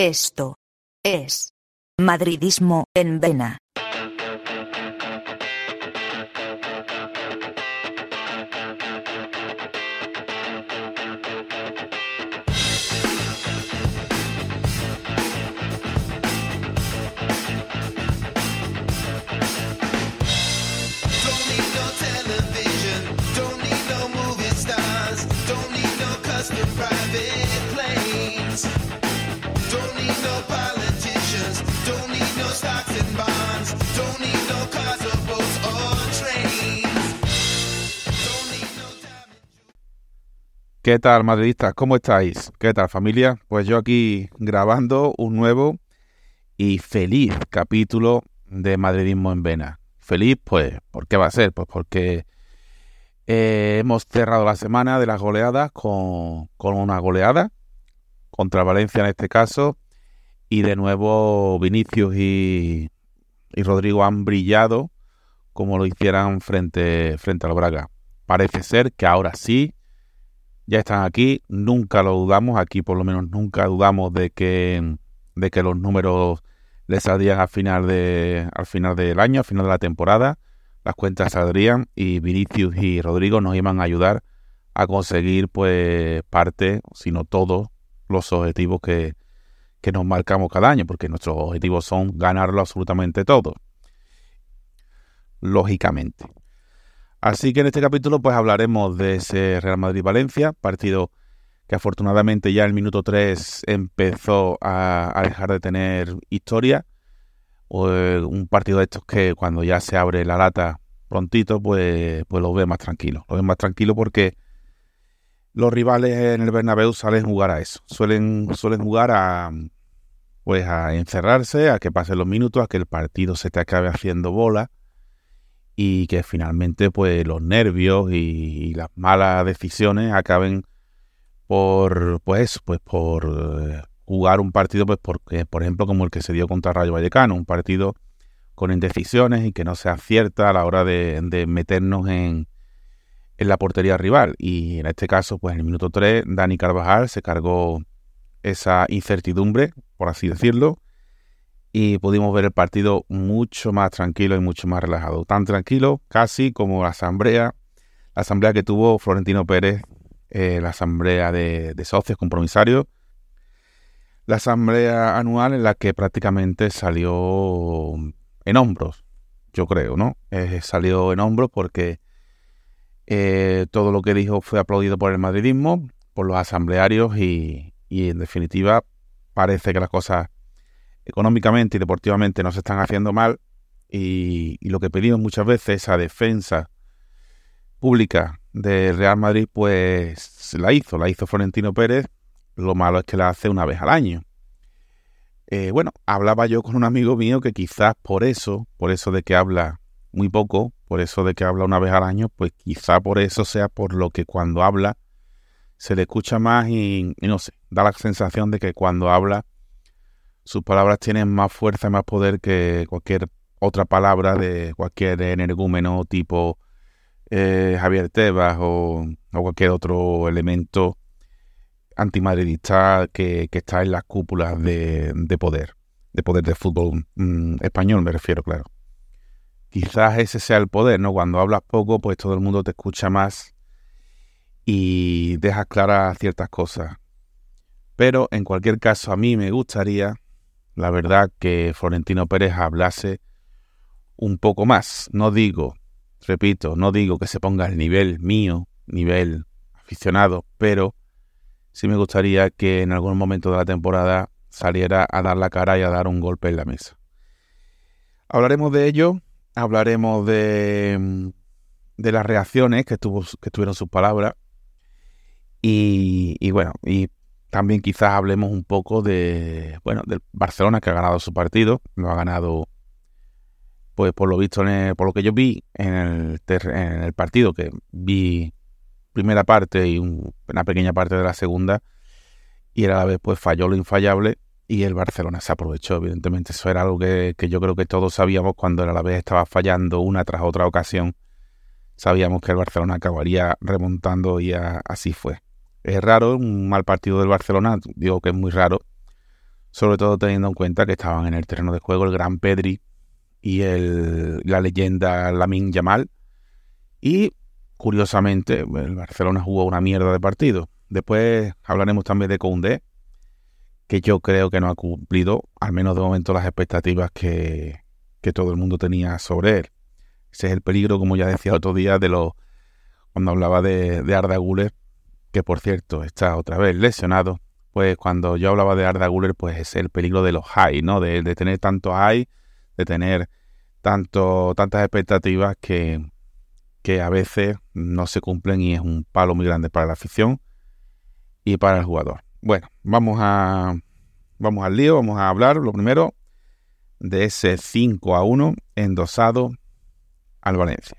Esto es Madridismo en Vena. ¿Qué tal, madridistas? ¿Cómo estáis? ¿Qué tal, familia? Pues yo aquí grabando un nuevo y feliz capítulo de Madridismo en Vena. Feliz, pues, ¿por qué va a ser? Pues porque eh, hemos cerrado la semana de las goleadas con, con una goleada contra Valencia en este caso. Y de nuevo Vinicius y, y Rodrigo han brillado como lo hicieran frente, frente al Braga. Parece ser que ahora sí ya están aquí, nunca lo dudamos, aquí por lo menos nunca dudamos de que, de que los números les saldrían al final, de, al final del año, al final de la temporada, las cuentas saldrían y Vinicius y Rodrigo nos iban a ayudar a conseguir pues parte, si no todos, los objetivos que, que nos marcamos cada año, porque nuestros objetivos son ganarlo absolutamente todo, lógicamente. Así que en este capítulo pues hablaremos de ese Real Madrid-Valencia, partido que afortunadamente ya en el minuto 3 empezó a, dejar de tener historia. O, eh, un partido de estos que cuando ya se abre la lata prontito, pues, pues lo ve más tranquilo. Lo ve más tranquilo porque los rivales en el Bernabéu salen jugar a eso. Suelen, suelen jugar a pues a encerrarse, a que pasen los minutos, a que el partido se te acabe haciendo bola y que finalmente pues los nervios y, las malas decisiones acaben por pues pues por eh, jugar un partido pues porque por ejemplo como el que se dio contra Rayo Vallecano, un partido con indecisiones y que no se acierta a la hora de, de meternos en, en la portería rival. Y en este caso pues en el minuto 3 Dani Carvajal se cargó esa incertidumbre, por así decirlo, y pudimos ver el partido mucho más tranquilo y mucho más relajado. Tan tranquilo casi como la asamblea, la asamblea que tuvo Florentino Pérez, eh, la asamblea de, socios compromisarios, la asamblea anual en la que prácticamente salió en hombros, yo creo, ¿no? Eh, salió en hombros porque eh, todo lo que dijo fue aplaudido por el madridismo, por los asamblearios y, y en definitiva parece que las cosas económicamente y deportivamente no se están haciendo mal y, lo que pedimos muchas veces, esa defensa pública del Real Madrid, pues la hizo, la hizo Florentino Pérez. Lo malo es que la hace una vez al año. Eh, bueno, hablaba yo con un amigo mío que quizás por eso, por eso de que habla muy poco, por eso de que habla una vez al año, pues quizá por eso sea por lo que cuando habla se le escucha más y, y no sé, da la sensación de que cuando habla sus palabras tienen más fuerza y más poder que cualquier otra palabra de cualquier energúmeno tipo eh, Javier Tebas o, cualquier otro elemento antimadridista que, que está en las cúpulas de, de, poder, de poder del fútbol mmm, español, me refiero, claro. Quizás ese sea el poder, ¿no? Cuando hablas poco, pues todo el mundo te escucha más y dejas claras ciertas cosas. Pero en cualquier caso, a mí me gustaría la verdad que Florentino Pérez hablase un poco más. No digo, repito, no digo que se ponga al nivel mío, nivel aficionado, pero sí me gustaría que en algún momento de la temporada saliera a dar la cara y a dar un golpe en la mesa. Hablaremos de ello, hablaremos de, de las reacciones que, tuvo, que tuvieron sus palabras y, y bueno, y también quizás hablemos un poco de, bueno, del Barcelona que ha ganado su partido, lo ha ganado, pues por lo visto, el, por lo que yo vi en el, en el, partido, que vi primera parte y un, una pequeña parte de la segunda, y a la vez pues falló lo infallable y el Barcelona se aprovechó, evidentemente, eso era algo que, yo creo que todos sabíamos cuando a la vez estaba fallando una tras otra ocasión, sabíamos que el Barcelona acabaría remontando y a, así fue es raro, un mal partido del Barcelona, digo que es muy raro, sobre todo teniendo en cuenta que estaban en el terreno de juego el gran Pedri y el, la leyenda Lamin Yamal. Y curiosamente, el Barcelona jugó una mierda de partido. Después hablaremos también de Koundé, que yo creo que no ha cumplido, al menos de momento, las expectativas que, que todo el mundo tenía sobre él. Ese es el peligro, como ya decía el otro día, de los cuando hablaba de, Arda Güler, que por cierto está otra vez lesionado. Pues cuando yo hablaba de Arda Güler, pues es el peligro de los high, ¿no? De, de tener tanto high, de tener tanto, tantas expectativas que, que a veces no se cumplen y es un palo muy grande para la afición y para el jugador. Bueno, vamos a vamos al lío, vamos a hablar lo primero de ese 5 a 1 endosado al Valencia.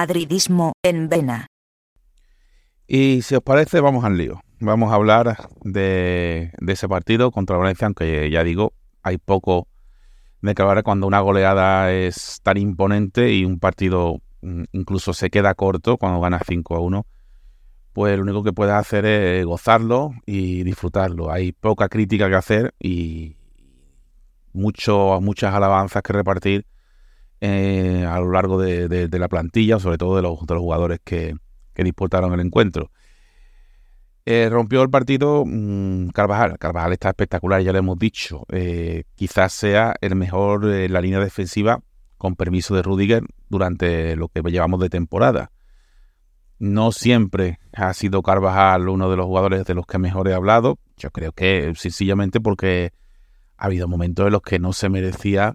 Madridismo en vena. Y si os parece, vamos al lío. Vamos a hablar de, ese partido contra Valencia, aunque ya digo, hay poco de que hablar cuando una goleada es tan imponente y un partido mm, incluso se queda corto cuando gana 5 a 1. Pues lo único que puedes hacer es gozarlo y disfrutarlo. Hay poca crítica que hacer y mucho, muchas alabanzas que repartir eh, a lo largo de, la plantilla, sobre todo de los, jugadores que, que disputaron el encuentro. Eh, rompió el partido mm, Carvajal. Carvajal está espectacular, ya lo hemos dicho. Eh, quizás sea el mejor en la línea defensiva, con permiso de Rudiger, durante lo que llevamos de temporada. No siempre ha sido Carvajal uno de los jugadores de los que mejor he hablado. Yo creo que sencillamente porque ha habido momentos en los que no se merecía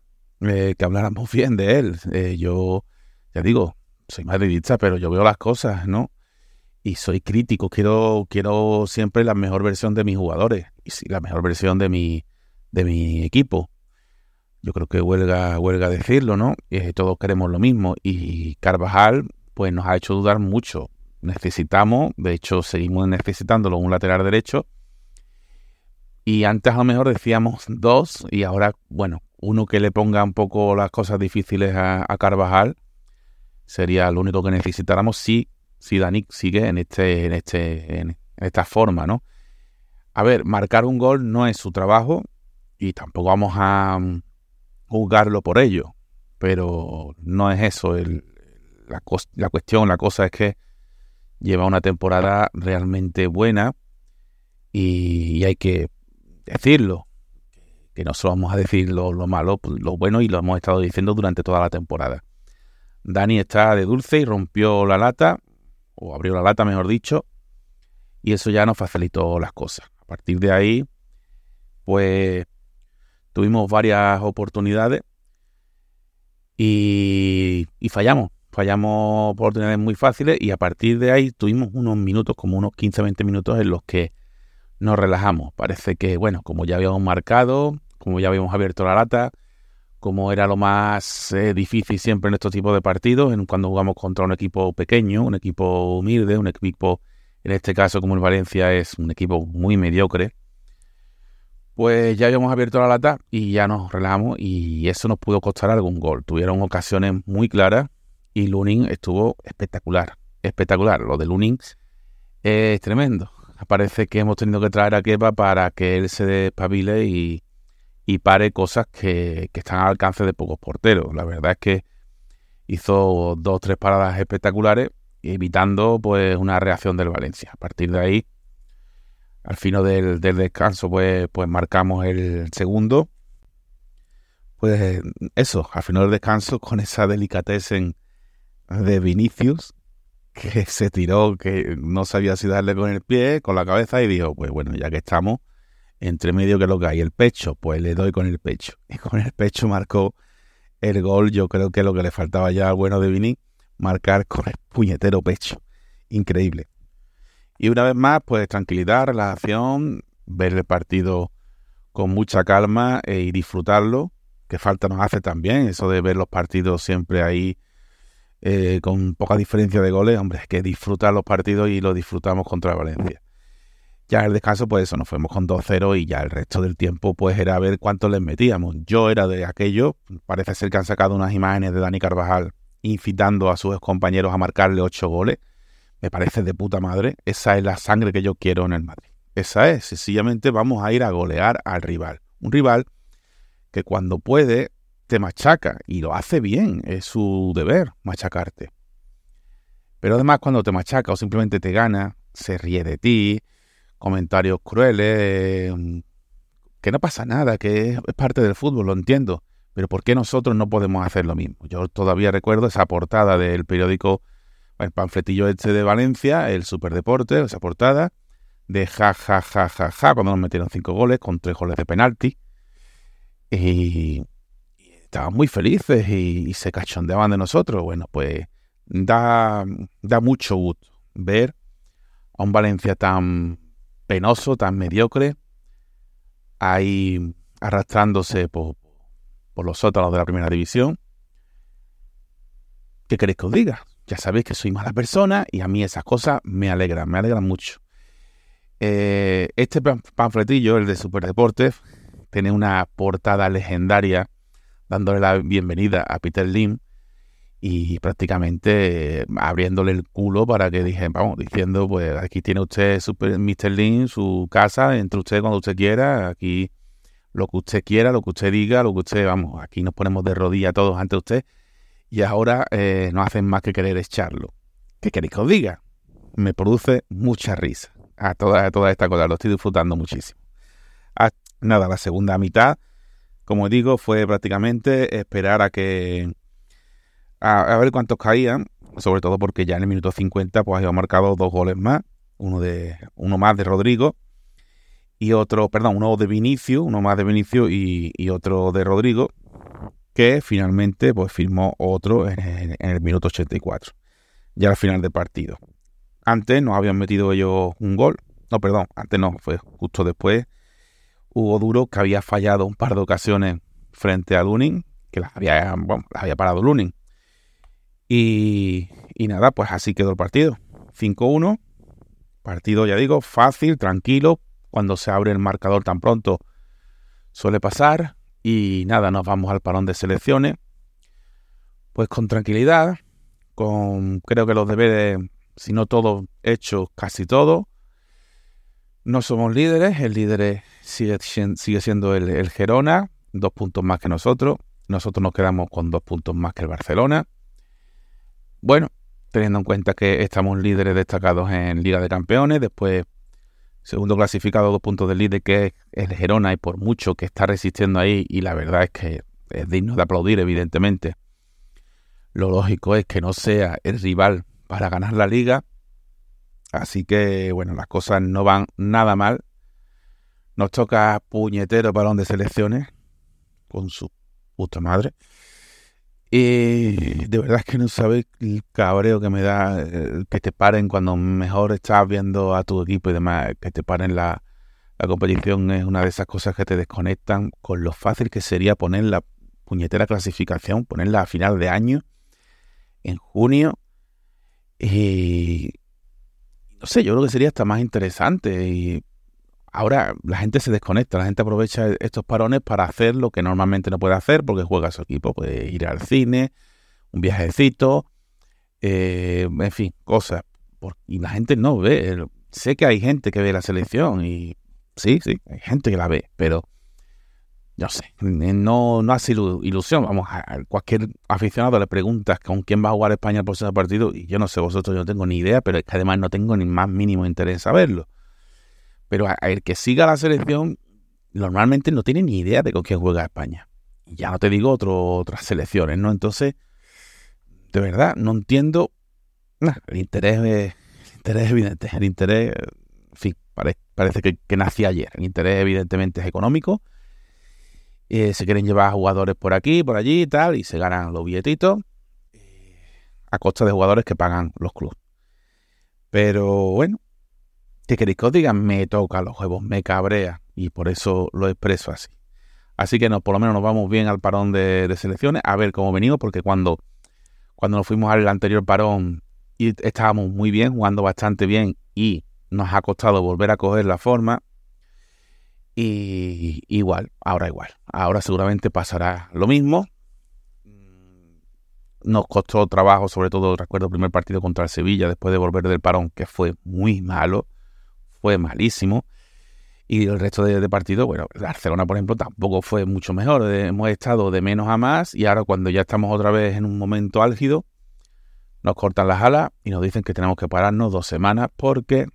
eh, que habláramos bien de él. Eh, yo, ya digo, soy madridista, pero yo veo las cosas, ¿no? Y soy crítico, quiero, quiero siempre la mejor versión de mis jugadores y la mejor versión de mi, de mi equipo. Yo creo que huelga, huelga decirlo, ¿no? Eh, todos queremos lo mismo y Carvajal pues nos ha hecho dudar mucho. Necesitamos, de hecho seguimos necesitándolo, un lateral derecho. Y antes a lo mejor decíamos dos y ahora, bueno, uno que le ponga un poco las cosas difíciles a, Carvajal sería lo único que necesitáramos si, si Dani sigue en este, en este, en esta forma, ¿no? A ver, marcar un gol no es su trabajo y tampoco vamos a mm, juzgarlo por ello, pero no es eso el- la, cuestión, la cosa es que lleva una temporada realmente buena y hay que decirlo, que no solo vamos a decir lo, lo malo, pues, lo bueno y lo hemos estado diciendo durante toda la temporada. Dani está de dulce y rompió la lata, o abrió la lata, mejor dicho, y eso ya nos facilitó las cosas. A partir de ahí, pues tuvimos varias oportunidades y, y fallamos. Fallamos oportunidades muy fáciles y a partir de ahí tuvimos unos minutos, como unos 15-20 minutos en los que nos relajamos. Parece que, bueno, como ya habíamos marcado, como ya habíamos abierto la lata, como era lo más eh, difícil siempre en estos tipos de partidos, en cuando jugamos contra un equipo pequeño, un equipo humilde, un equipo, en este caso como el Valencia, es un equipo muy mediocre, pues ya habíamos abierto la lata y ya nos relajamos y eso nos pudo costar algún gol. Tuvieron ocasiones muy claras y Lunin estuvo espectacular, espectacular. Lo de Lunin es tremendo. Parece que hemos tenido que traer a Kepa para que él se despabile y, y pare cosas que, que están al alcance de pocos porteros. La verdad es que hizo dos o tres paradas espectaculares, evitando pues una reacción del Valencia. A partir de ahí, al final del, del descanso, pues, pues marcamos el segundo. Pues eso, al final del descanso, con esa delicatessen de Vinicius, que se tiró, que no sabía si darle con el pie, con la cabeza, y dijo, pues bueno, ya que estamos, entre medio que lo que hay, el pecho, pues le doy con el pecho. Y con el pecho marcó el gol, yo creo que lo que le faltaba ya al bueno de Vini, marcar con el puñetero pecho. Increíble. Y una vez más, pues tranquilidad, relajación, ver el partido con mucha calma eh, y disfrutarlo, que falta nos hace también eso de ver los partidos siempre ahí eh, con poca diferencia de goles. Hombre, es que disfrutar los partidos y lo disfrutamos contra Valencia. Ya el descanso, pues eso, nos fuimos con 2-0 y ya el resto del tiempo, pues era ver cuánto les metíamos. Yo era de aquello, parece ser que han sacado unas imágenes de Dani Carvajal incitando a sus compañeros a marcarle 8 goles. Me parece de puta madre. Esa es la sangre que yo quiero en el Madrid. Esa es, sencillamente vamos a ir a golear al rival. Un rival que cuando puede te machaca y lo hace bien, es su deber machacarte. Pero además cuando te machaca o simplemente te gana, se ríe de ti, comentarios crueles, mm, que no pasa nada, que es parte del fútbol, lo entiendo. Pero ¿por qué nosotros no podemos hacer lo mismo? Yo todavía recuerdo esa portada del periódico, el panfletillo este de Valencia, el Superdeporte, esa portada, de ja, ja, ja, ja, ja, cuando nos metieron cinco goles, con tres goles de penalti. Y, estaban muy felices y, se cachondeaban de nosotros. Bueno, pues da, da mucho gusto ver a un Valencia tan penoso, tan mediocre, ahí arrastrándose por, por los sótanos de la primera división. ¿Qué queréis que os diga? Ya sabéis que soy mala persona y a mí esas cosas me alegran, me alegran mucho. Eh, este panfletillo, el de Superdeportes, tiene una portada legendaria dándole la bienvenida a Peter Lim y prácticamente eh, abriéndole el culo para que dije, vamos, diciendo, pues aquí tiene usted Super, Mr. Lim, su casa, entre usted cuando usted quiera, aquí lo que usted quiera, lo que usted diga, lo que usted, vamos, aquí nos ponemos de rodillas todos ante usted y ahora eh, no hacen más que querer echarlo. ¿Qué queréis que os diga? Me produce mucha risa a toda, toda esta cosa, lo estoy disfrutando muchísimo. Ah, nada, la segunda mitad, como digo, fue prácticamente esperar a que a, ver cuántos caían, sobre todo porque ya en el minuto 50 pues había marcado dos goles más, uno de uno más de Rodrigo y otro, perdón, uno de Vinicio, uno más de Vinicio y, otro de Rodrigo, que finalmente pues firmó otro en, el minuto 84, ya al final del partido. Antes nos habían metido ellos un gol, no, perdón, antes no, fue justo después. Hugo Duro que había fallado un par de ocasiones frente a Lunin, que las había, las había parado Lunin. Y, nada, pues así quedó el partido. 5-1. Partido, ya digo, fácil, tranquilo, cuando se abre el marcador tan pronto suele pasar y nada, nos vamos al parón de selecciones, pues con tranquilidad, con creo que los deberes, si no todos hechos, casi todo. No somos líderes, el líder sigue, sigue siendo el, el Gerona, dos puntos más que nosotros. Nosotros nos quedamos con dos puntos más que el Barcelona. Bueno, teniendo en cuenta que estamos líderes destacados en Liga de Campeones, después segundo clasificado, dos puntos del líder, que es el Gerona, y por mucho que está resistiendo ahí, y la verdad es que es digno de aplaudir, evidentemente. Lo lógico es que no sea el rival para ganar la liga. Así que, bueno, las cosas no van nada mal. Nos toca puñetero balón de selecciones con su puta madre. Y de verdad que no sabes el cabreo que me da eh, que te paren cuando mejor estás viendo a tu equipo y demás, que te paren la, la competición es una de esas cosas que te desconectan con lo fácil que sería poner la puñetera clasificación, ponerla a final de año, en junio, y no sé, yo creo que sería hasta más interesante y Ahora la gente se desconecta, la gente aprovecha estos parones para hacer lo que normalmente no puede hacer porque juega su equipo, puede ir al cine, un viajecito, eh, en fin, cosas. Y la gente no ve. Sé que hay gente que ve la selección y sí, sí, hay gente que la ve, pero yo sé, no, no hace ilusión. Vamos, a cualquier aficionado le preguntas con quién va a jugar España el próximo partido y yo no sé, vosotros yo no tengo ni idea, pero es que además no tengo ni más mínimo interés en saberlo. Pero el que siga la selección normalmente no tiene ni idea de con quién juega España. Ya no te digo otras selecciones, ¿no? Entonces, de verdad, no entiendo. el interés es, interés evidente. El interés, en fin, parece que, que nació ayer. El interés, evidentemente, es económico. Eh, se quieren llevar jugadores por aquí, por allí y tal, y se ganan los billetitos eh, a costa de jugadores que pagan los clubes. Pero bueno, ¿Qué queréis que os diga? Me toca los huevos, me cabrea y por eso lo expreso así. Así que nos, por lo menos nos vamos bien al parón de, selecciones, a ver cómo venimos, porque cuando, cuando nos fuimos al anterior parón y estábamos muy bien, jugando bastante bien y nos ha costado volver a coger la forma. Y igual, ahora igual. Ahora seguramente pasará lo mismo. Nos costó trabajo, sobre todo recuerdo el primer partido contra el Sevilla después de volver del parón, que fue muy malo, fue malísimo. Y el resto de, partidos, bueno, Barcelona, por ejemplo, tampoco fue mucho mejor. Hemos estado de menos a más y ahora cuando ya estamos otra vez en un momento álgido, nos cortan las alas y nos dicen que tenemos que pararnos dos semanas porque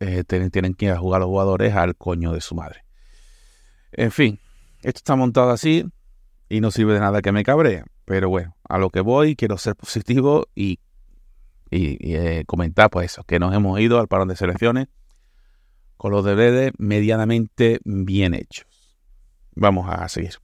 eh, tienen, tienen que ir a jugar los jugadores al coño de su madre. En fin, esto está montado así y no sirve de nada que me cabree. Pero bueno, a lo que voy, quiero ser positivo y, y- y, eh, comentar pues eso, que nos hemos ido al parón de selecciones con los deberes medianamente bien hechos. Vamos a seguir.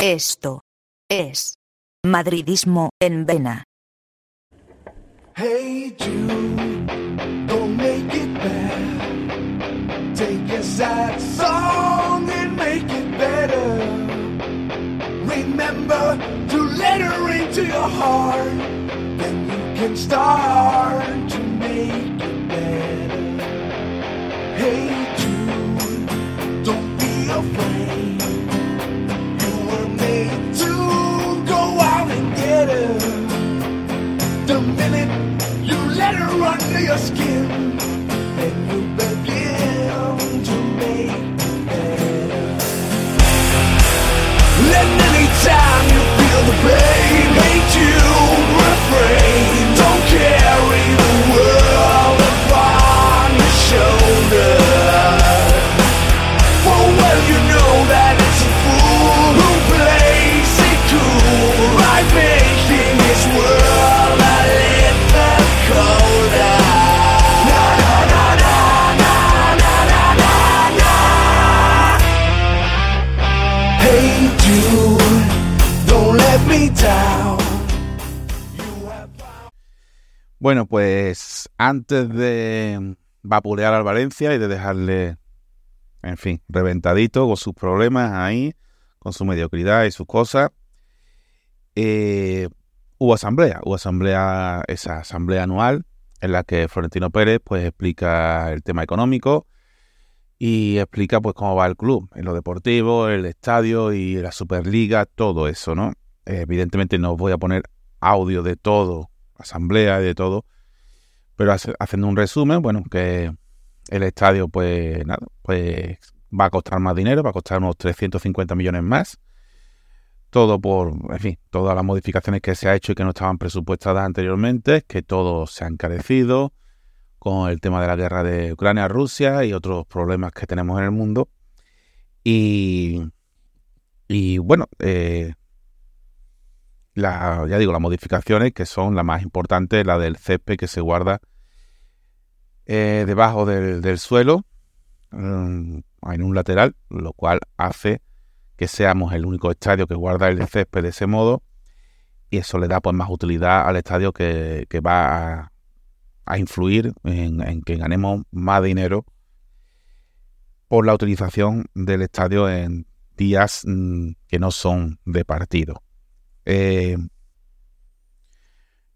Esto es madridismo en vena. Hey Jude, don't make it bad. Take a sad song and make it better. Remember to let her into your heart. Then you can start to make it better. Hey Jude, don't be afraid. You were made to go out and get her. The minute you let her under your skin, Bueno, pues antes de vapulear al Valencia y de dejarle, en fin, reventadito con sus problemas ahí, con su mediocridad y sus cosas, eh, hubo asamblea, hubo asamblea, esa asamblea anual en la que Florentino Pérez pues explica el tema económico y explica pues cómo va el club, en lo deportivo, el estadio y la Superliga, todo eso, ¿no? Evidentemente no os voy a poner audio de todo, asamblea y de todo, pero haciendo un resumen, bueno, que el estadio pues nada, pues va a costar más dinero, va a costar unos 350 millones más. Todo por, en fin, todas las modificaciones que se ha hecho y que no estaban presupuestadas anteriormente, que todo se ha encarecido con el tema de la guerra de Ucrania-Rusia y otros problemas que tenemos en el mundo. Y, y bueno, eh, la, ya digo, las modificaciones que son las más importantes, la del césped que se guarda eh, debajo del, suelo, mm, en un lateral, lo cual hace que seamos el único estadio que guarda el césped de ese modo y eso le da pues más utilidad al estadio que, va a, a influir en, en que ganemos más dinero por la utilización del estadio en días mm, que no son de partido. Eh,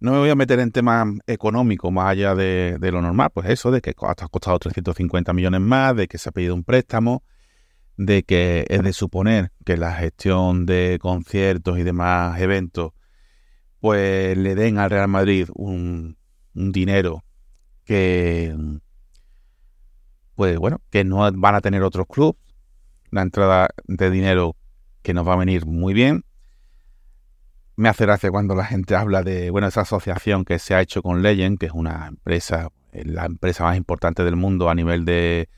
no me voy a meter en temas económicos más allá de, lo normal, pues eso, de que ha costado 350 millones más, de que se ha pedido un préstamo, de que es de suponer que la gestión de conciertos y demás eventos, pues le den al Real Madrid un, un dinero que, pues bueno, que no van a tener otros clubes, una entrada de dinero que nos va a venir muy bien. Me hace gracia cuando la gente habla de, bueno, esa asociación que se ha hecho con Legend, que es una empresa, eh, la empresa más importante del mundo a nivel de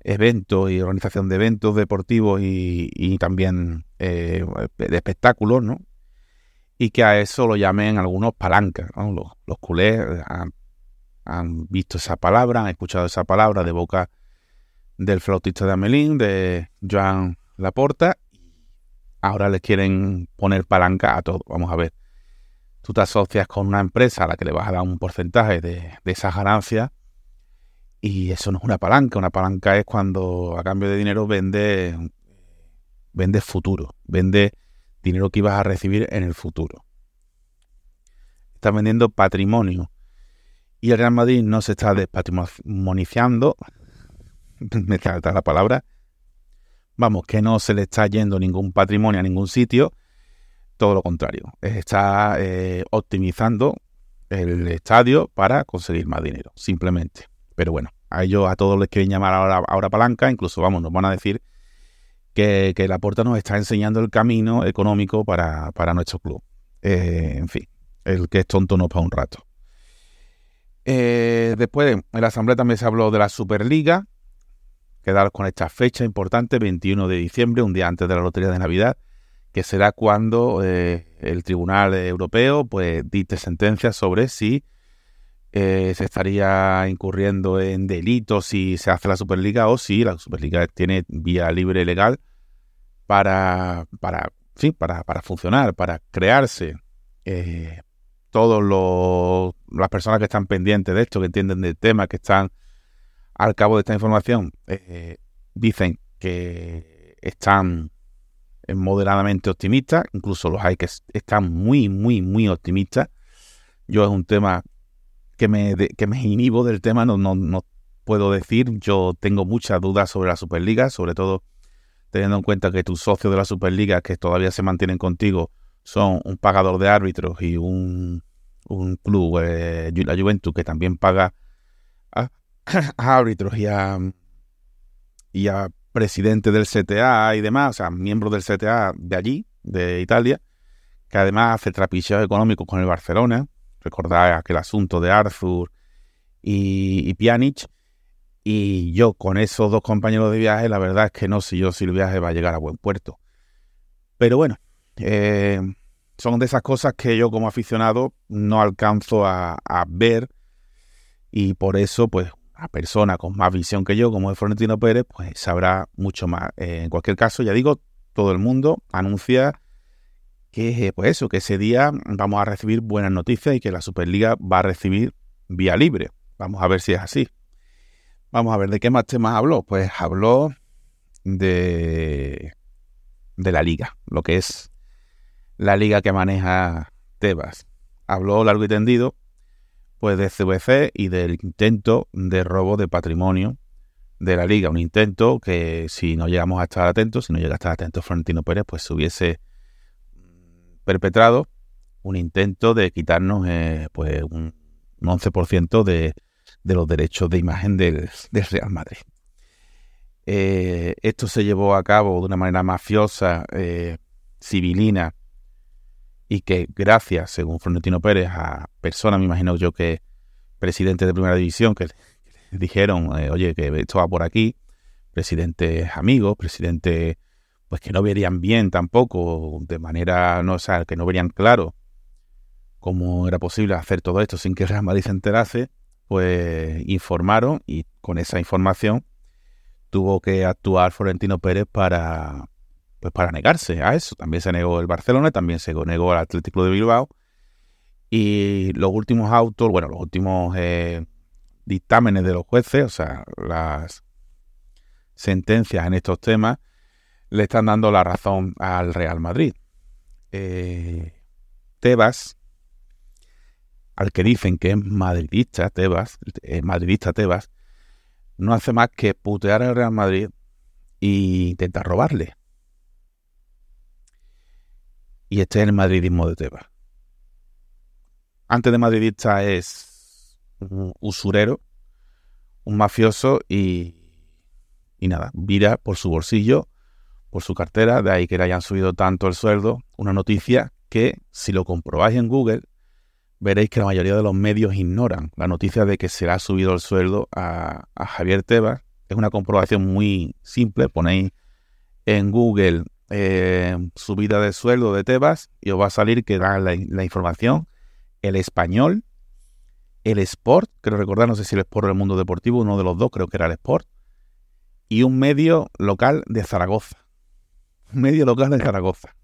eventos y organización de eventos deportivos y, también eh, de espectáculos, ¿no? Y que a eso lo llamen algunos palancas, ¿no? Los, culés han, han visto esa palabra, han escuchado esa palabra de boca del flautista de Amelín, de Joan Laporta, ahora les quieren poner palanca a todo. Vamos a ver. Tú te asocias con una empresa a la que le vas a dar un porcentaje de, esas ganancias y eso no es una palanca. Una palanca es cuando a cambio de dinero vende, vende futuro, vende dinero que ibas a recibir en el futuro. Estás vendiendo patrimonio. Y el Real Madrid no se está despatrimoniciando, me falta la palabra, vamos, que no se le está yendo ningún patrimonio a ningún sitio, todo lo contrario, está eh, optimizando el estadio para conseguir más dinero, simplemente. Pero bueno, a ellos, a todos les quieren llamar ahora, ahora palanca, incluso vamos, nos van a decir que, que la puerta nos está enseñando el camino económico para, para nuestro club. Eh, en fin, el que es tonto no para un rato. Eh, después, en la asamblea también se habló de la Superliga. Quedaros con esta fecha importante, 21 de diciembre, un día antes de la Lotería de Navidad, que será cuando eh, el Tribunal Europeo pues dicte sentencia sobre si eh, se estaría incurriendo en delitos si se hace la Superliga o si la Superliga tiene vía libre legal para, para, para, para funcionar, para crearse. Eh, todas las personas que están pendientes de esto, que entienden del tema, que están al cabo de esta información, eh, dicen que están moderadamente optimistas, incluso los hay que están muy, muy, muy optimistas. Yo es un tema que me, que me inhibo del tema, no, no, no puedo decir. Yo tengo muchas dudas sobre la Superliga, sobre todo teniendo en cuenta que tus socios de la Superliga que todavía se mantienen contigo son un pagador de árbitros y un, un club, eh, la Juventus, que también paga a, árbitros y a, a presidente del CTA y demás, o sea, miembros del CTA de allí, de Italia, que además hace trapicheos económicos con el Barcelona, recordar aquel asunto de Arthur y, y Pjanic, y yo con esos dos compañeros de viaje, la verdad es que no sé yo si el viaje va a llegar a buen puerto. Pero bueno, eh, son de esas cosas que yo como aficionado no alcanzo a, ver y por eso, pues, a persona con más visión que yo, como es Florentino Pérez, pues sabrá mucho más. Eh, en cualquier caso, ya digo, todo el mundo anuncia que, pues eso, que ese día vamos a recibir buenas noticias y que la Superliga va a recibir vía libre. Vamos a ver si es así. Vamos a ver de qué más temas habló. Pues habló de, de la liga, lo que es la liga que maneja Tebas. Habló largo y tendido pues de CVC y del intento de robo de patrimonio de la liga. Un intento que si no llegamos a estar atentos, si no llega a estar atento Florentino Pérez, pues se hubiese perpetrado un intento de quitarnos eh, pues un, 11% de, de, los derechos de imagen del, Real Madrid. Eh, esto se llevó a cabo de una manera mafiosa, eh, civilina, y que gracias, según Florentino Pérez, a personas, me imagino yo que presidentes de primera división, que dijeron, eh, oye, que esto va por aquí, presidentes amigos, presidentes pues que no verían bien tampoco, de manera, no o sea, que no verían claro cómo era posible hacer todo esto sin que Real Madrid se enterase, pues informaron y con esa información tuvo que actuar Florentino Pérez para, pues para negarse a eso. También se negó el Barcelona, también se negó el Atlético de Bilbao. Y los últimos autos, bueno, los últimos eh, dictámenes de los jueces, o sea, las sentencias en estos temas, le están dando la razón al Real Madrid. Eh, Tebas, al que dicen que es madridista Tebas, eh, madridista Tebas, no hace más que putear al Real Madrid e intentar robarle y este es el madridismo de Tebas. Antes de madridista es un usurero, un mafioso y, y nada, vira por su bolsillo, por su cartera, de ahí que le hayan subido tanto el sueldo. Una noticia que, si lo comprobáis en Google, veréis que la mayoría de los medios ignoran la noticia de que se le ha subido el sueldo a, a Javier Tebas. Es una comprobación muy simple, ponéis en Google eh, subida de sueldo de Tebas y os va a salir que da la, información el español, el Sport, creo recordar, no sé si el Sport o el Mundo Deportivo, uno de los dos, creo que era el Sport, y un medio local de Zaragoza. medio local de Zaragoza.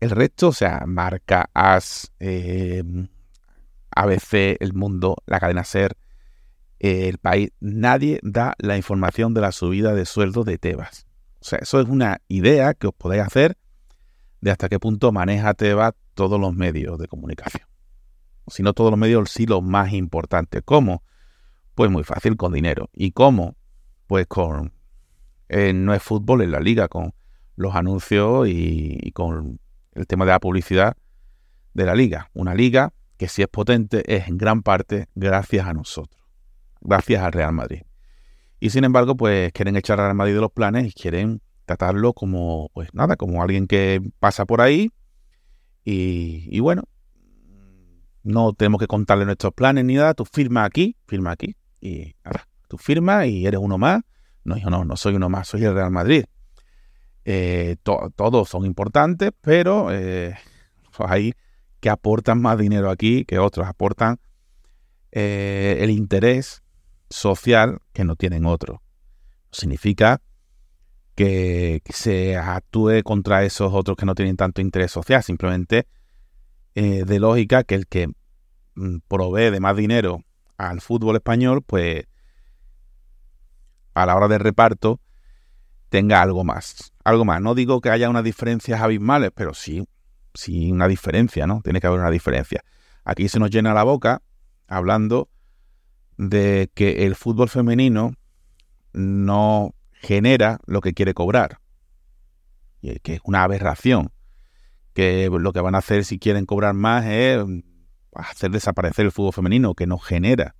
El resto, o sea, Marca, As, eh, ABC, El Mundo, la cadena Ser, eh, El País, nadie da la información de la subida de sueldo de Tebas. O sea, eso es una idea que os podéis hacer de hasta qué punto maneja Tebas todos los medios de comunicación. Si no todos los medios, sí los más importantes. ¿Cómo? Pues muy fácil, con dinero. ¿Y cómo? Pues con... Eh, no es fútbol en la liga, con los anuncios y con el tema de la publicidad de la liga. Una liga que si es potente es en gran parte gracias a nosotros, gracias al Real Madrid. Y sin embargo, pues quieren echar al Real Madrid de los planes y quieren tratarlo como, pues nada, como alguien que pasa por ahí y, bueno, no tenemos que contarle nuestros planes ni nada, tú firma aquí, firma aquí y nada, tú firmas y eres uno más. No, yo no, no soy uno más, soy el Real Madrid. Eh, to- todos son importantes, pero eh, hay que aportan más dinero aquí que otros, aportan eh, el interés social que no tienen otros. Significa que, se actúe contra esos otros que no tienen tanto interés social, simplemente eh, de lógica que el que mm, provee de más dinero al fútbol español, pues a la hora de reparto tenga algo más. Algo más. No digo que haya unas diferencias abismales, pero sí, sí una diferencia, ¿no? Tiene que haber una diferencia. Aquí se nos llena la boca hablando de que el fútbol femenino no genera lo que quiere cobrar. Y que es una aberración. Que lo que van a hacer si quieren cobrar más es hacer desaparecer el fútbol femenino, que no genera.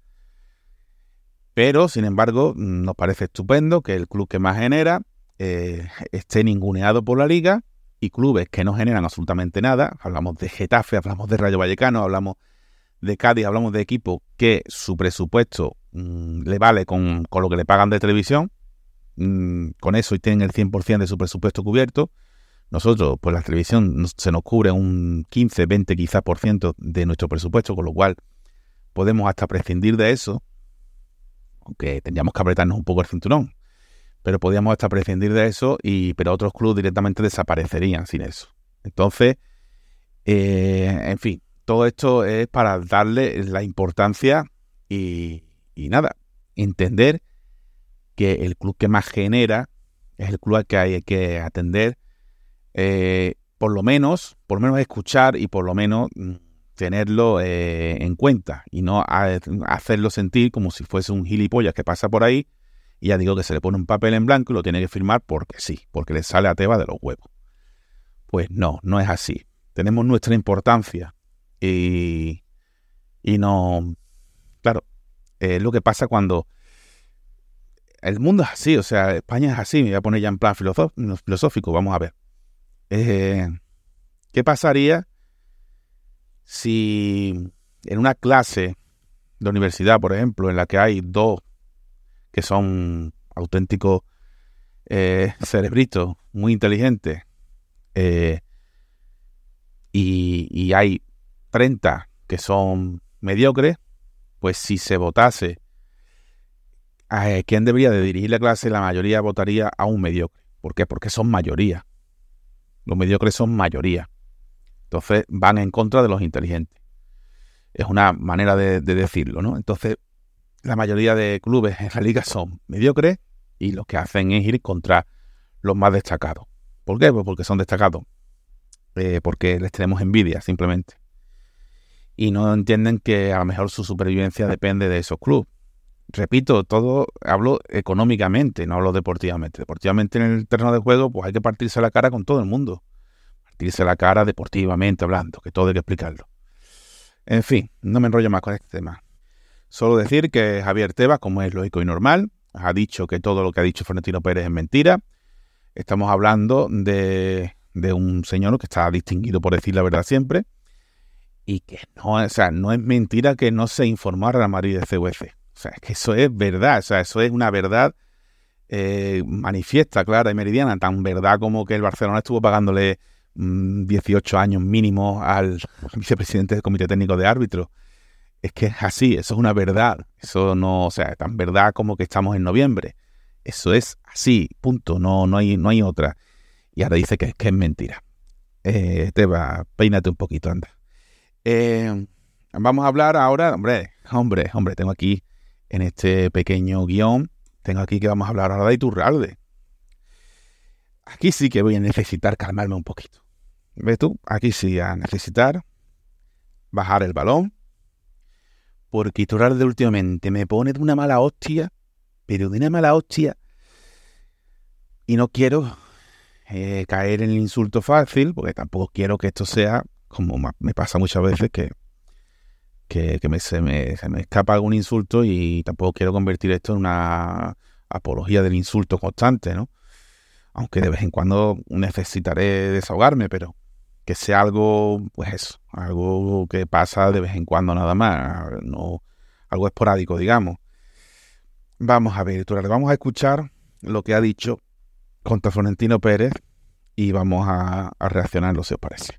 Pero, sin embargo, nos parece estupendo que el club que más genera eh, esté ninguneado por la liga y clubes que no generan absolutamente nada, hablamos de Getafe, hablamos de Rayo Vallecano, hablamos de Cádiz, hablamos de equipos que su presupuesto mm, le vale con, con, lo que le pagan de televisión, mm, con eso y tienen el 100% de su presupuesto cubierto. Nosotros, pues la televisión se nos cubre un 15, 20 quizás por ciento de nuestro presupuesto, con lo cual podemos hasta prescindir de eso, aunque tendríamos que apretarnos un poco el cinturón pero podíamos hasta prescindir de eso, y, pero otros clubes directamente desaparecerían sin eso. Entonces, eh, en fin, todo esto es para darle la importancia y, nada, entender que el club que más genera es el club al que hay que atender, eh, por lo menos, por lo menos escuchar y por lo menos tenerlo eh, en cuenta y no hacerlo sentir como si fuese un gilipollas que pasa por ahí y ya digo que se le pone un papel en blanco y lo tiene que firmar porque sí, porque le sale a Teba de los huevos. Pues no, no es así. Tenemos nuestra importancia y, y no... Claro, es lo que pasa cuando... El mundo es así, o sea, España es así, me voy a poner ya en plan filosófico, vamos a ver. Eh, ¿Qué pasaría si en una clase de universidad, por ejemplo, en la que hay dos que son auténticos eh, cerebritos muy inteligentes, eh, y, y, hay 30 que son mediocres, pues si se votase a quién debería de dirigir la clase, la mayoría votaría a un mediocre. ¿Por qué? Porque son mayoría. Los mediocres son mayoría. Entonces van en contra de los inteligentes. Es una manera de, de decirlo, ¿no? Entonces, la mayoría de clubes en la liga son mediocres y lo que hacen es ir contra los más destacados. ¿Por qué? Pues porque son destacados. Eh, porque les tenemos envidia, simplemente. Y no entienden que a lo mejor su supervivencia depende de esos clubes. Repito, todo hablo económicamente, no hablo deportivamente. Deportivamente en el terreno de juego, pues hay que partirse la cara con todo el mundo. Partirse la cara deportivamente hablando, que todo hay que explicarlo. En fin, no me enrollo más con este tema. Solo decir que Javier Tebas, como es lógico y normal, ha dicho que todo lo que ha dicho Florentino Pérez es mentira. Estamos hablando de, de, un señor que está distinguido por decir la verdad siempre y que no, o sea, no es mentira que no se informó a Real Madrid de CVC. O sea, es que eso es verdad, o sea, eso es una verdad eh, manifiesta, clara y meridiana, tan verdad como que el Barcelona estuvo pagándole mmm, 18 años mínimo al vicepresidente del Comité Técnico de Árbitros es que es así, eso es una verdad. Eso no, o sea, tan verdad como que estamos en noviembre. Eso es así, punto, no, no, hay, no hay otra. Y ahora dice que, que es mentira. Eh, te va, peínate un poquito, anda. Eh, vamos a hablar ahora, hombre, hombre, hombre, tengo aquí en este pequeño guion, tengo aquí que vamos a hablar ahora de Iturralde. Aquí sí que voy a necesitar calmarme un poquito. ¿Ves tú? Aquí sí a necesitar bajar el balón. Porque Iturralde últimamente me pone de una mala hostia, pero de una mala hostia. Y no quiero eh, caer en el insulto fácil, porque tampoco quiero que esto sea, como me pasa muchas veces, que, que, me, se, me, se me escapa algún insulto y tampoco quiero convertir esto en una apología del insulto constante, ¿no? Aunque de vez en cuando necesitaré desahogarme, pero que sea algo, pues eso, algo que pasa de vez en cuando nada más, no algo esporádico, digamos. Vamos a ver, vamos a escuchar lo que ha dicho contra Florentino Pérez y vamos a, a reaccionarlo si os parece.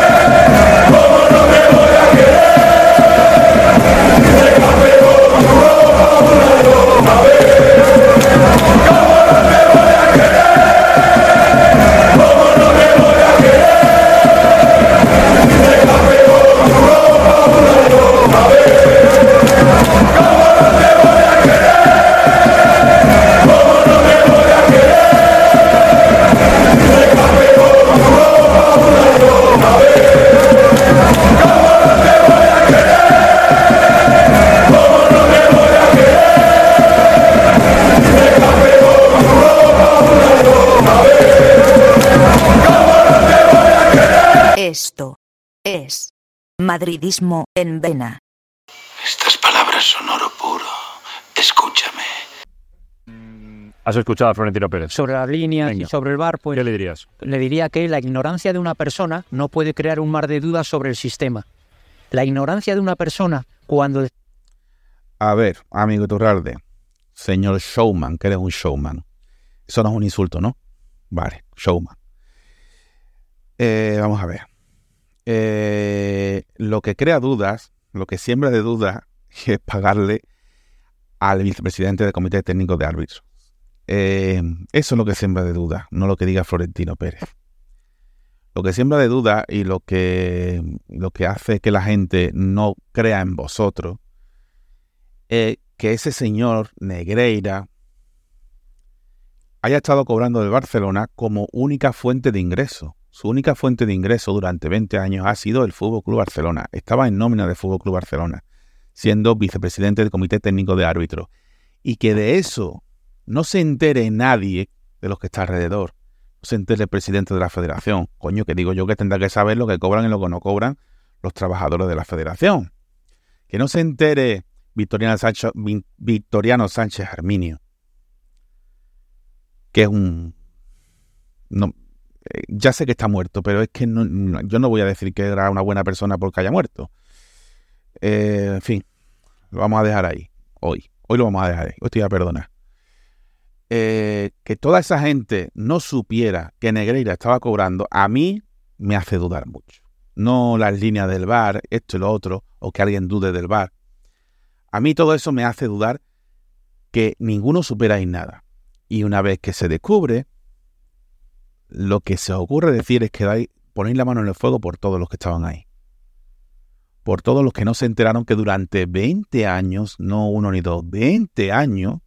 es madridismo en vena. Estas palabras son oro puro. Escúchame. Has escuchado a Florentino Pérez. sobre las líneas Venga. y sobre el bar, pues ¿Qué le dirías? le diría que la ignorancia de una persona no puede crear un mar de dudas sobre el sistema. La ignorancia de una persona cuando A ver, amigo Turralde, señor showman, que eres un showman. Eso no es un insulto, ¿no? Vale, showman. Eh, vamos a ver. Eh, lo que crea dudas, lo que siembra de dudas, es pagarle al vicepresidente del Comité Técnico de Árbitros. Eh, eso es lo que siembra de dudas, no lo que diga Florentino Pérez. Lo que siembra de dudas y lo que, lo que hace que la gente no crea en vosotros eh, que ese señor Negreira haya estado cobrando del Barcelona como única fuente de ingreso. Su única fuente de ingreso durante 20 años ha sido el Fútbol Club Barcelona. Estaba en nómina del Fútbol Club Barcelona, siendo vicepresidente del Comité Técnico de Árbitros. Y que de eso no se entere nadie de los que está alrededor. No se entere el presidente de la federación. Coño, que digo yo que tendrá que saber lo que cobran y lo que no cobran los trabajadores de la federación. Que no se entere Victoriano Victoriano Sánchez Arminio, que es un... No, ya sé que está muerto, pero es que no- yo no voy a decir que era una buena persona porque haya muerto. Eh, en fin, lo vamos a dejar ahí, hoy. Hoy lo vamos a dejar ahí, hoy te a perdonar. Eh, que toda esa gente no supiera que Negreira estaba cobrando, a mí me hace dudar mucho. No las líneas del bar, esto y lo otro, o que alguien dude del bar. A mí todo eso me hace dudar que ninguno supera nada. Y una vez que se descubre, lo que se os ocurre decir es que ponéis la mano en el fuego por todos los que estaban ahí. Por todos los que no se enteraron que durante 20 años, no uno ni dos, 20 años,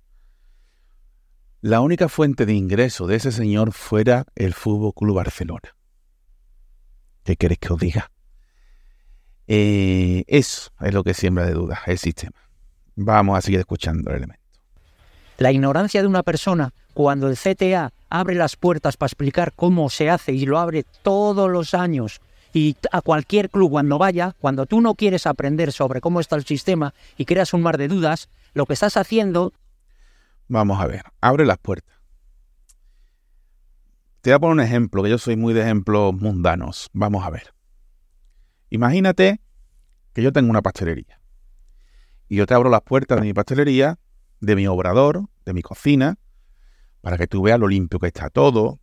la única fuente de ingreso de ese señor fuera el Fútbol Club Barcelona. ¿Qué queréis que os diga? Eh, eso es lo que siembra de dudas el sistema. Vamos a seguir escuchando el elemento. la ignorancia de una persona cuando el CTA abre las puertas para explicar cómo se hace y lo abre todos los años y a cualquier club cuando vaya, cuando tú no quieres aprender sobre cómo está el sistema y creas un mar de dudas, lo que estás haciendo Vamos a ver, abre las puertas. Te voy a poner un ejemplo, que yo soy muy de ejemplos mundanos. Vamos a ver. Imagínate que yo tengo una pastelería. Y yo te abro las puertas de mi pastelería, de mi obrador, de mi cocina, para que tú veas lo limpio que está todo,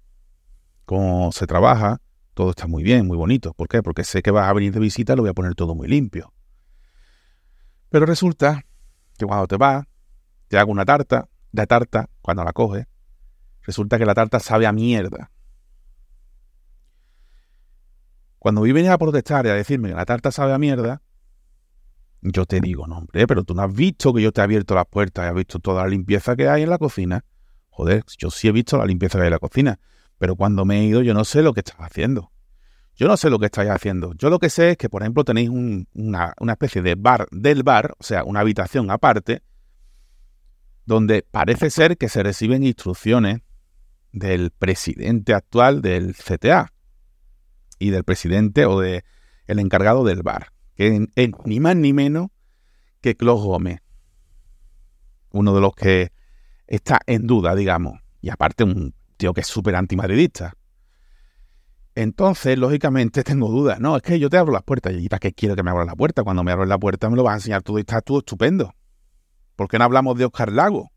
cómo se trabaja. Todo está muy bien, muy bonito. ¿Por qué? Porque sé que vas a venir de visita, lo voy a poner todo muy limpio. Pero resulta que cuando te vas, te hago una tarta, la tarta, cuando la coges, Resulta que la tarta sabe a mierda. Cuando vi venir a protestar y a decirme que la tarta sabe a mierda, yo te digo, no, hombre, pero tú no has visto que yo te he abierto las puertas y has visto toda la limpieza que hay en la cocina. Joder, yo sí he visto la limpieza en la cocina, pero cuando me he ido yo no sé lo que estás haciendo. Yo no sé lo que estáis haciendo. Yo lo que sé es que, por ejemplo, tenéis un- una, especie de bar del bar, o sea, una habitación aparte, donde parece ser que se reciben instrucciones del presidente actual del CTA y del presidente o de el encargado del bar, que es ni más ni menos que Clos Gómez, uno de los que está en duda, digamos, y aparte un tío que es súper antimadridista. Entonces, lógicamente, tengo dudas. No, es que yo te abro las puertas. ¿Y para qué quiero que me abras la puerta? Cuando me abres la puerta me lo vas a enseñar todo y está todo estupendo. ¿Por qué no hablamos de Oscar Lago?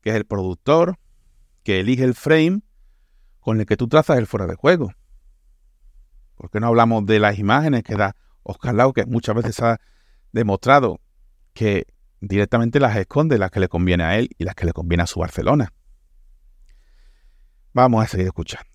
Que es el productor que elige el frame con el que tú trazas el fuera de juego. ¿Por qué no hablamos de las imágenes que da Oscar Lago, que muchas veces ha demostrado que directamente las esconde las que le conviene a él y las que le conviene a su Barcelona? Vamos a seguir escuchando.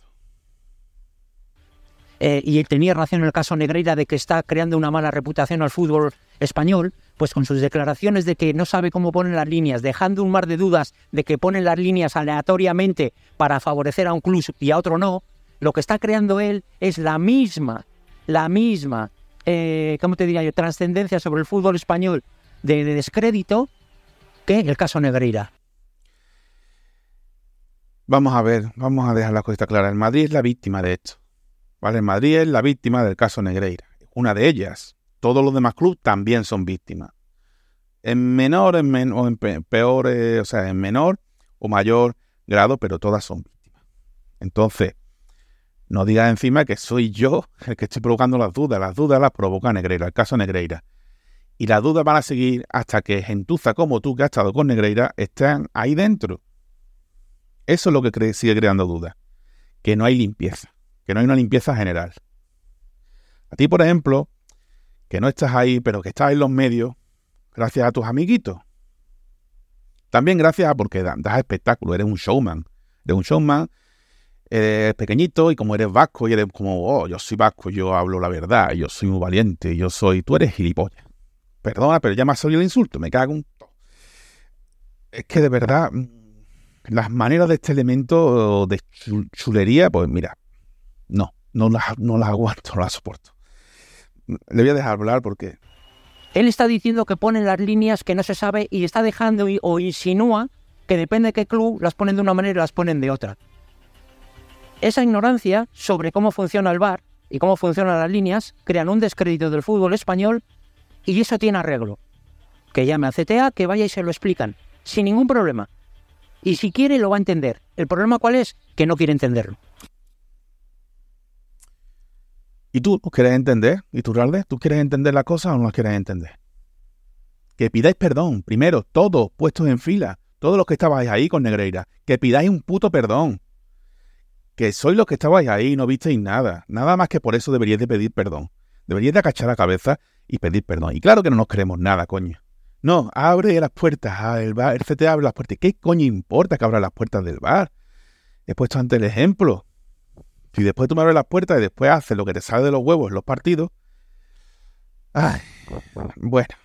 eh, y tenía razón en el caso Negreira de que está creando una mala reputación al fútbol español, pues con sus declaraciones de que no sabe cómo ponen las líneas, dejando un mar de dudas de que ponen las líneas aleatoriamente para favorecer a un club y a otro no, lo que está creando él es la misma, la misma, eh, ¿cómo te diría yo?, trascendencia sobre el fútbol español de, de descrédito que el caso Negreira. Vamos a ver, vamos a dejar la cosita clara. El Madrid es la víctima de esto. ¿Vale? El Madrid es la víctima del caso Negreira. Una de ellas. Todos los demás clubes también son víctimas. En menor en men- o en pe- peor, eh, o sea, en menor o mayor grado, pero todas son víctimas. Entonces, no digas encima que soy yo el que estoy provocando las dudas. Las dudas las provoca Negreira, el caso Negreira. Y las dudas van a seguir hasta que gentuza como tú, que has estado con Negreira, estén ahí dentro. Eso es lo que cre- sigue creando dudas. Que no hay limpieza. Que no hay una limpieza general. A ti, por ejemplo, que no estás ahí, pero que estás en los medios, gracias a tus amiguitos. También gracias a porque da- das espectáculo, eres un showman. Eres un showman, pequeñito y como eres vasco y eres como, oh, yo soy vasco, yo hablo la verdad, yo soy muy valiente, yo soy, tú eres gilipollas. Perdona, pero ya me ha salido el insulto, me cago todo. Es que de verdad, mm, las maneras de este elemento de chul- chulería, pues mira, no, no las, no las aguanto, no las soporto. Le voy a dejar hablar porque Él está diciendo que ponen las líneas que no se sabe y está dejando o insinúa que depende de qué club las ponen de una manera y las ponen de otra. Esa ignorancia sobre cómo funciona el VAR y cómo funcionan las líneas crean un descrédito del fútbol español y eso tiene arreglo. Que llame a CTA, que vaya y se lo explican, sin ningún problema. Y si quiere lo va a entender. ¿El problema cuál es? Que no quiere entenderlo. ¿Y tú quieres entender? ¿Y tú, Ralde? ¿Tú quieres entender las cosas o no las quieres entender? Que pidáis perdón, primero, todos puestos en fila, todos los que estabais ahí con Negreira, que pidáis un puto perdón. Que sois los que estabais ahí y no visteis nada. Nada más que por eso deberíais de pedir perdón. Deberíais de agachar la cabeza y pedir perdón. Y claro que no nos queremos nada, coño. No, abre las puertas, el, bar, el CTA abre las puertas. ¿Qué coño importa que abra las puertas del bar? He puesto ante el ejemplo. Si después tú me abres las puertas y después haces lo que te sale de los huevos en los partidos. Ay, bueno.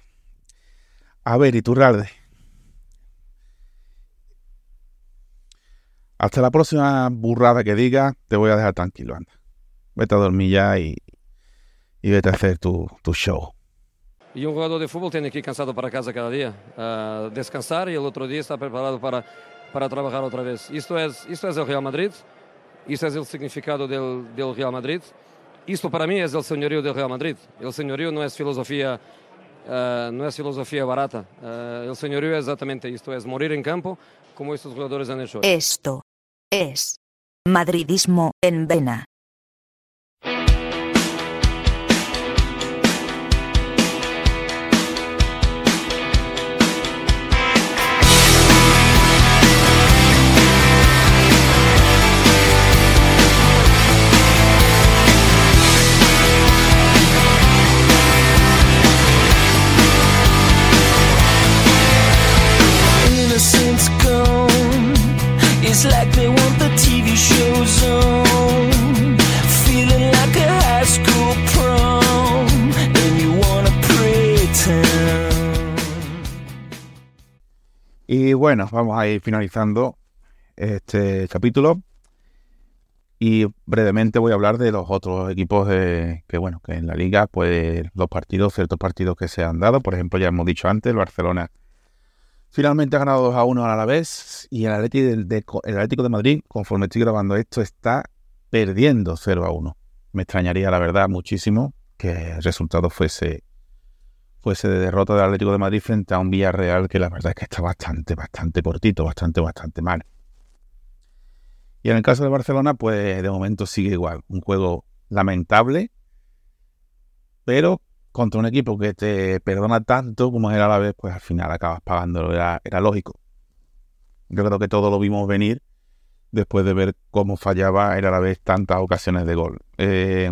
A ver, Iturralde. Hasta la próxima burrada que diga, te voy a dejar tranquilo, anda. Vete a dormir ya y, y vete a hacer tu, tu show. E um jogador de futebol tem que ir cansado para casa cada dia, ah, descansar e o outro dia estar preparado para para trabalhar outra vez. Isto é isto é o Real Madrid, isto é o significado del, del Real Madrid. Isto para mim é o senhorio do Real Madrid. O senhorio não é filosofia ah, não é filosofia barata. Ah, o senhorio é exatamente isto, é morir em campo como estes jogadores han hecho. Esto es madridismo en vena. Y bueno, vamos a ir finalizando este capítulo. Y brevemente voy a hablar de los otros equipos de, que, bueno, que en la liga, pues los partidos, ciertos partidos que se han dado. Por ejemplo, ya hemos dicho antes, el Barcelona finalmente ha ganado 2 a 1 a la vez. Y el Atlético de, el Atlético de Madrid, conforme estoy grabando esto, está perdiendo 0 a 1. Me extrañaría, la verdad, muchísimo que el resultado fuese, fuese de derrota del Atlético de Madrid frente a un Villarreal que la verdad es que está bastante, bastante cortito, bastante, bastante mal. Y en el caso de Barcelona, pues de momento sigue igual. Un juego lamentable, pero contra un equipo que te perdona tanto como es el Alavés, pues al final acabas pagándolo. Era, era lógico. Yo creo que todos lo vimos venir después de ver cómo fallaba el Alavés tantas ocasiones de gol. Eh,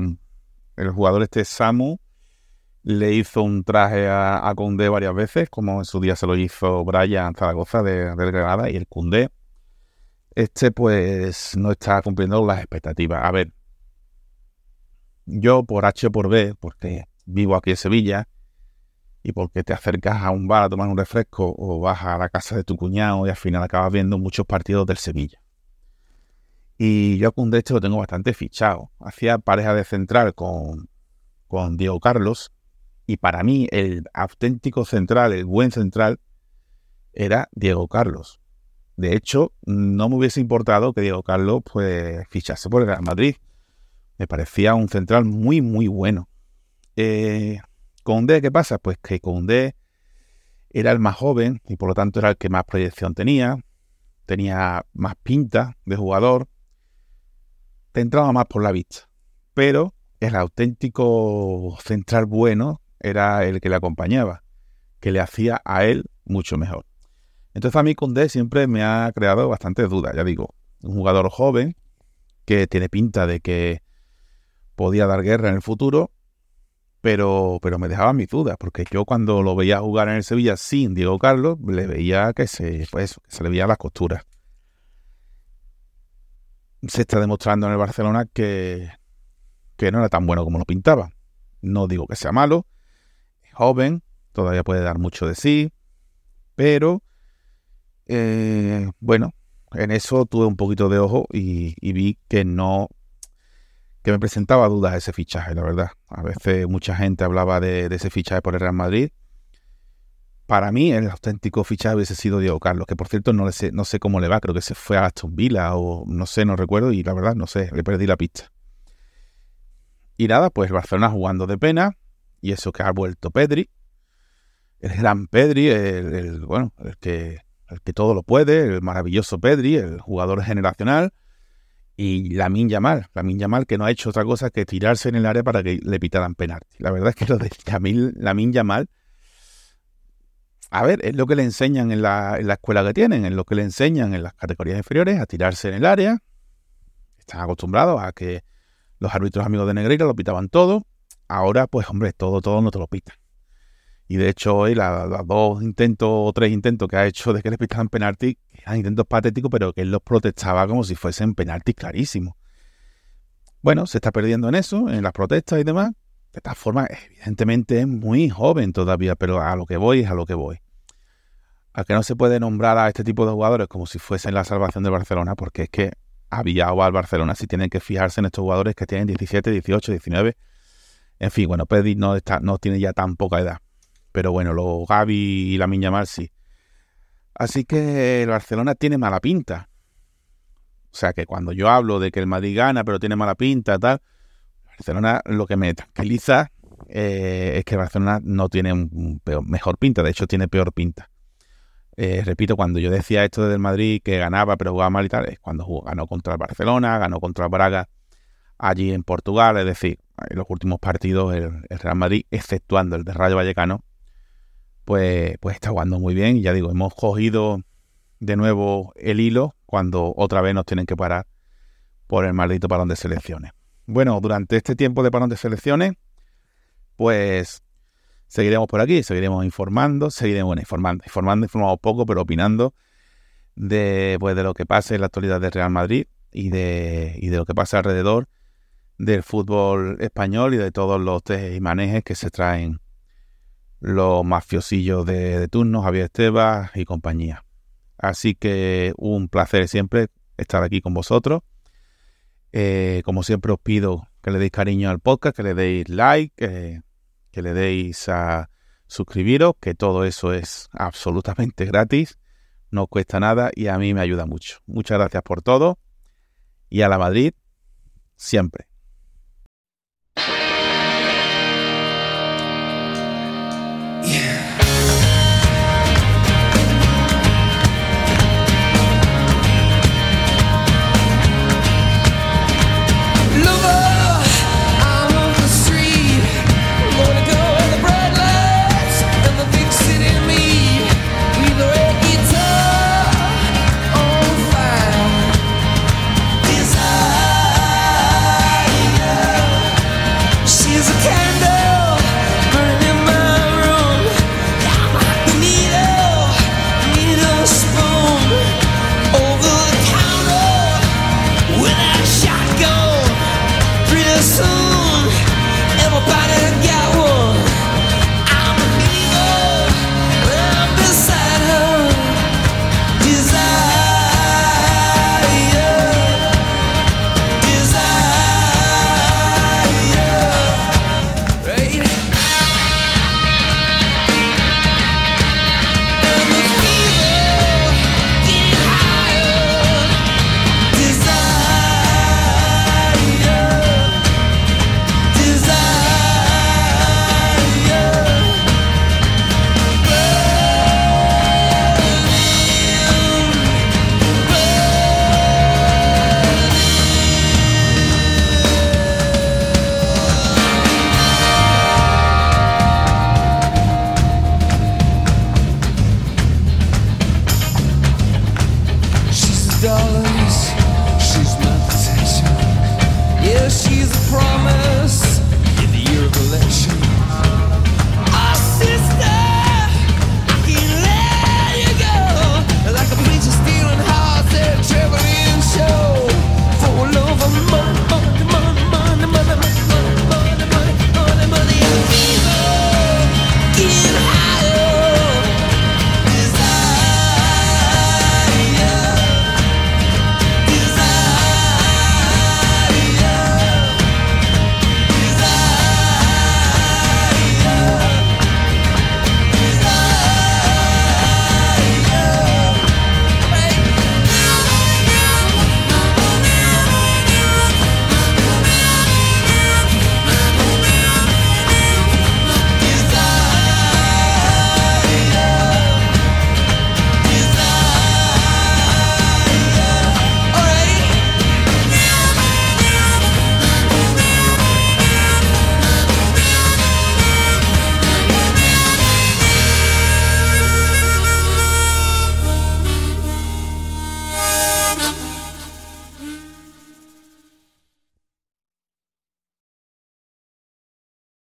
el jugador este Samu le hizo un traje a, a varias veces, como en su día se lo hizo Brian Zaragoza de, del Granada, y el Koundé este pues no está cumpliendo las expectativas. A ver, yo por H por B, porque vivo aquí en Sevilla y porque te acercas a un bar a tomar un refresco o vas a la casa de tu cuñado y al final acabas viendo muchos partidos del Sevilla. Y yo con este lo tengo bastante fichado. Hacía pareja de central con, con Diego Carlos y para mí el auténtico central, el buen central, era Diego Carlos. De hecho, no me hubiese importado que Diego Carlos pues fichase por el Real Madrid. Me parecía un central muy, muy bueno. Eh, Koundé, ¿qué pasa? Pues que Koundé era el más joven y por lo tanto era el que más proyección tenía. Tenía más pinta de jugador. Te entraba más por la vista. Pero el auténtico central bueno era el que le acompañaba, que le hacía a él mucho mejor. Entonces a mí Koundé siempre me ha creado bastantes dudas, ya digo, un jugador joven que tiene pinta de que podía dar guerra en el futuro, pero, pero me dejaba mis dudas, porque yo cuando lo veía jugar en el Sevilla sin Diego Carlos, le veía que se, pues, se le veía las costuras. Se está demostrando en el Barcelona que, que no era tan bueno como lo pintaba. No digo que sea malo, joven, todavía puede dar mucho de sí, pero eh, bueno, en eso tuve un poquito de ojo y, vi que no, que me presentaba dudas ese fichaje, la verdad. A veces mucha gente hablaba de, de ese fichaje por el Real Madrid. Para mí el auténtico fichaje hubiese sido Diego Carlos, que por cierto no, le sé, no sé cómo le va, creo que se fue a Aston Villa o no sé, no recuerdo y la verdad no sé, le perdí la pista. Y nada, pues Barcelona jugando de pena y eso que ha vuelto Pedri, el gran Pedri, el, bueno, el que el que todo lo puede, el maravilloso Pedri, el jugador generacional, y Lamin Yamal, Lamin Yamal que no ha hecho otra cosa que tirarse en el área para que le pitaran penalti. La verdad es que lo de Lamin Yamal, a ver, es lo que le enseñan en la, en la escuela que tienen, es lo que le enseñan en las categorías inferiores, a tirarse en el área. Están acostumbrados a que los árbitros amigos de Negreira lo pitaban todo. Ahora, pues hombre, todo, todo no te lo pitan. Y de hecho hoy los la dos intentos o tres intentos que ha hecho de que le pitaran penalti, eran intentos patéticos, pero que él los protestaba como si fuesen penaltis clarísimos. Bueno, se está perdiendo en eso, en las protestas y demás. De todas formas, evidentemente es muy joven todavía, pero a lo que voy es a lo que voy. A que no se puede nombrar a este tipo de jugadores como si fuesen la salvación de Barcelona, porque es que a Villa o al Barcelona si tienen que fijarse en estos jugadores que tienen 17, 18, 19. En fin, bueno, Pedri no, está, no tiene ya tan poca edad. Pero bueno, los Gaby y la Yamal sí. Así que el Barcelona tiene mala pinta. O sea que cuando yo hablo de que el Madrid gana, pero tiene mala pinta, tal, Barcelona lo que me tranquiliza eh, es que el Barcelona no tiene un peor, mejor pinta, de hecho tiene peor pinta. Eh, repito, cuando yo decía esto del Madrid que ganaba pero jugaba mal y tal, es cuando jugó, ganó contra el Barcelona, ganó contra el Braga allí en Portugal, es decir, en los últimos partidos el, el Real Madrid, exceptuando el de Rayo Vallecano, pues, pues está jugando muy bien. Y ya digo, hemos cogido de nuevo el hilo cuando otra vez nos tienen que parar por el maldito parón de selecciones. Bueno, durante este tiempo de parón de selecciones, pues seguiremos por aquí, seguiremos informando, seguiremos bueno, informando, informando, informamos poco, pero opinando de, pues, de lo que pasa en la actualidad del Real Madrid y de, y de lo que pasa alrededor del fútbol español y de todos los y manejes que se traen los mafiosillos de, de turno, Javier Estebas y compañía. Así que un placer siempre estar aquí con vosotros. Eh, como siempre os pido que le deis cariño al podcast, que le deis like, que le deis a suscribiros, que todo eso es absolutamente gratis, no cuesta nada y a mí me ayuda mucho. Muchas gracias por todo y a la Madrid siempre.